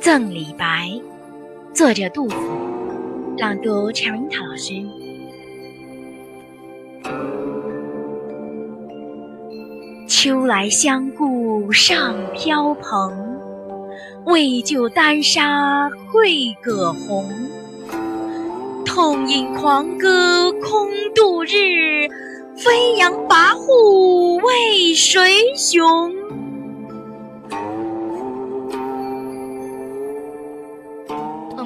赠李白，作者杜甫，朗读陈樱桃老师。秋来相顾上飘蓬，为救丹砂会葛洪。痛饮狂歌空度日，飞扬跋扈为谁雄？